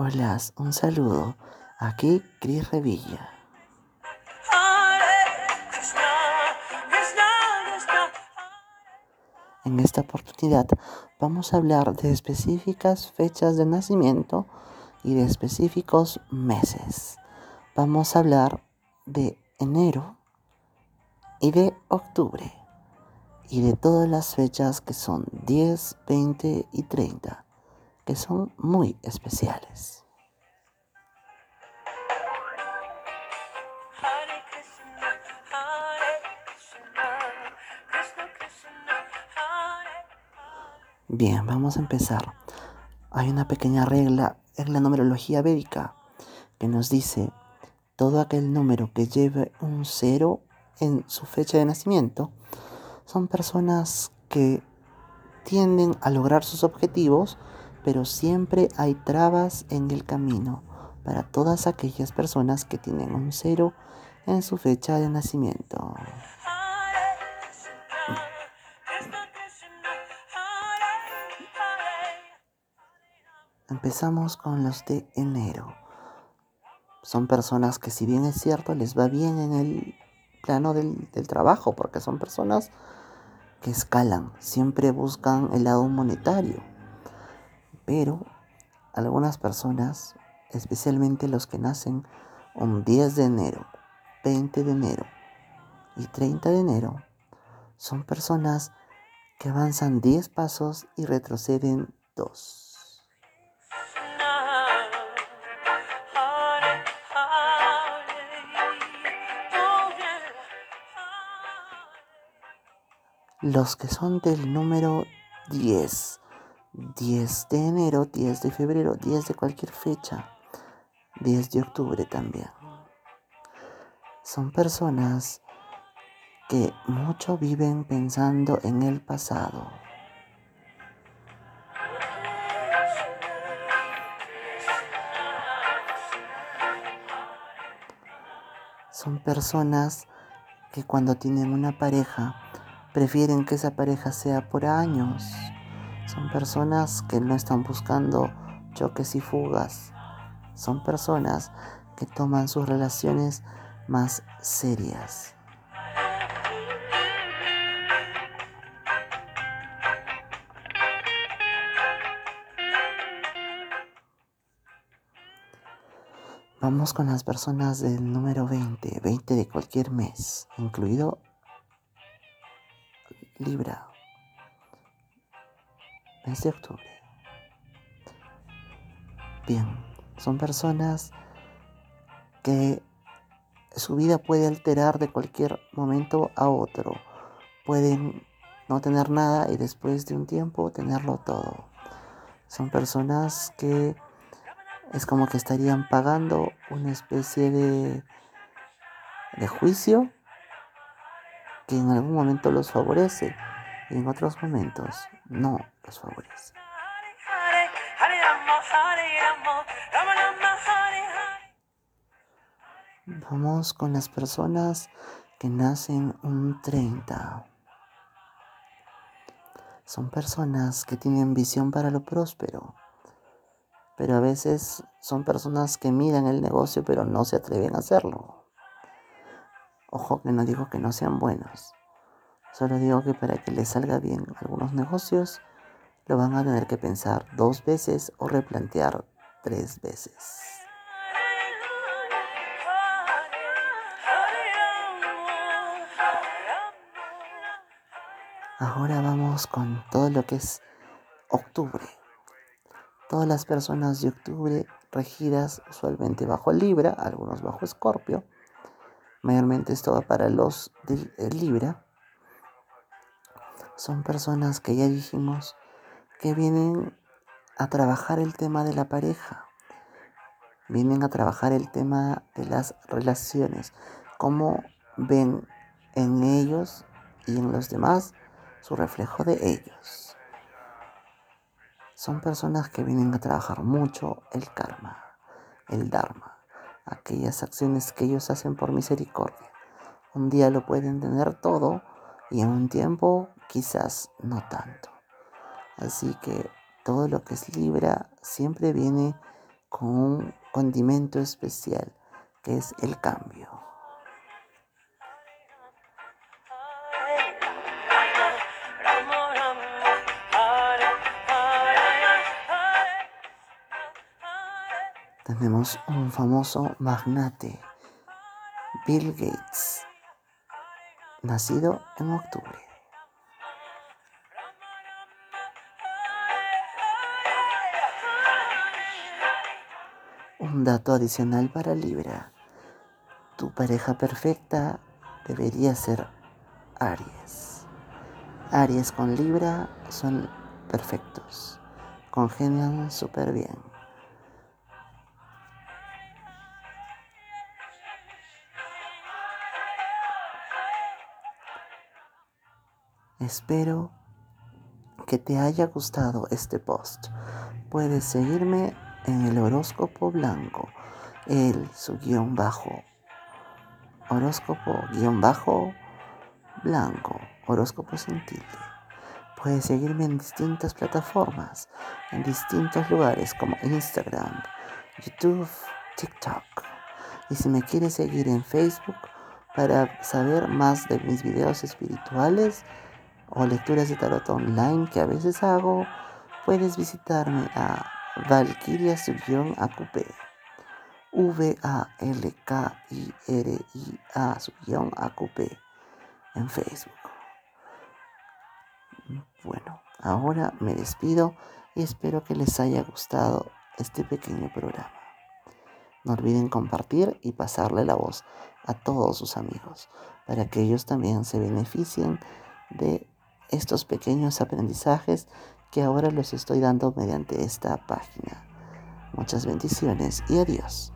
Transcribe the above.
Hola, un saludo. Aquí Cris Revilla. En esta oportunidad vamos a hablar de específicas fechas de nacimiento y de específicos meses. Vamos a hablar de enero y de octubre y de todas las fechas que son 10, 20 y 30, que son muy especiales. Bien, vamos a empezar. Hay una pequeña regla en la numerología védica que nos dice todo aquel número que lleve un cero en su fecha de nacimiento son personas que tienden a lograr sus objetivos, pero siempre hay trabas en el camino para todas aquellas personas que tienen un cero en su fecha de nacimiento. Empezamos con los de enero. Son personas que si bien es cierto les va bien en el plano del, trabajo, porque son personas que escalan, siempre buscan el lado monetario. Pero algunas personas, especialmente los que nacen un 10 de enero, 20 de enero y 30 de enero, son personas que avanzan 10 pasos y retroceden 2. Los que son del número 10, 10 de enero, 10 de febrero, 10 de cualquier fecha, 10 de octubre también. Son personas que mucho viven pensando en el pasado. Son personas que cuando tienen una pareja prefieren que esa pareja sea por años. Son personas que no están buscando choques y fugas. Son personas que toman sus relaciones más serias. Vamos con las personas del número 20, 20 de cualquier mes, incluido Libra, de octubre. Bien, son personas que su vida puede alterar de cualquier momento a otro. Pueden no tener nada y después de un tiempo tenerlo todo. Son personas que es como que estarían pagando una especie de, de juicio que en algún momento los favorece y en otros momentos no Vamos con las personas que nacen un 30. Son personas que tienen visión para lo próspero, pero a veces son personas que miran el negocio pero no se atreven a hacerlo. Ojo que no digo que no sean buenos. Solo digo que para que les salga bien algunos negocios, lo van a tener que pensar dos veces o replantear tres veces. Ahora vamos con todo lo que es octubre. Todas las personas de octubre regidas usualmente bajo Libra, algunos bajo Escorpio, mayormente esto va para los de Libra, son personas que ya dijimos que vienen a trabajar el tema de la pareja, vienen a trabajar el tema de las relaciones, cómo ven en ellos y en los demás su reflejo de ellos. Son personas que vienen a trabajar mucho el karma, el dharma aquellas acciones que ellos hacen por misericordia. Un día lo pueden tener todo y en un tiempo quizás no tanto. Así que todo lo que es Libra siempre viene con un condimento especial que es el cambio. Tenemos un famoso magnate, Bill Gates, nacido en octubre. Un dato adicional para Libra. Tu pareja perfecta debería ser Aries. Aries con Libra son perfectos. Congenian súper bien. Espero que te haya gustado este post. Puedes seguirme en el horóscopo blanco, el su guion bajo, horóscopo guion bajo blanco, horóscopo sin Puedes seguirme en distintas plataformas, en distintos lugares como Instagram, YouTube, TikTok. Y si me quieres seguir en Facebook para saber más de mis videos espirituales, o lecturas de tarot online que a veces hago, puedes visitarme a Valkyria AQP. V-A-L-K-I-R-I-A AQP en Facebook. Bueno, ahora me despido y espero que les haya gustado este pequeño programa. No olviden compartir y pasarle la voz a todos sus amigos para que ellos también se beneficien de estos pequeños aprendizajes que ahora los estoy dando mediante esta página. Muchas bendiciones y adiós.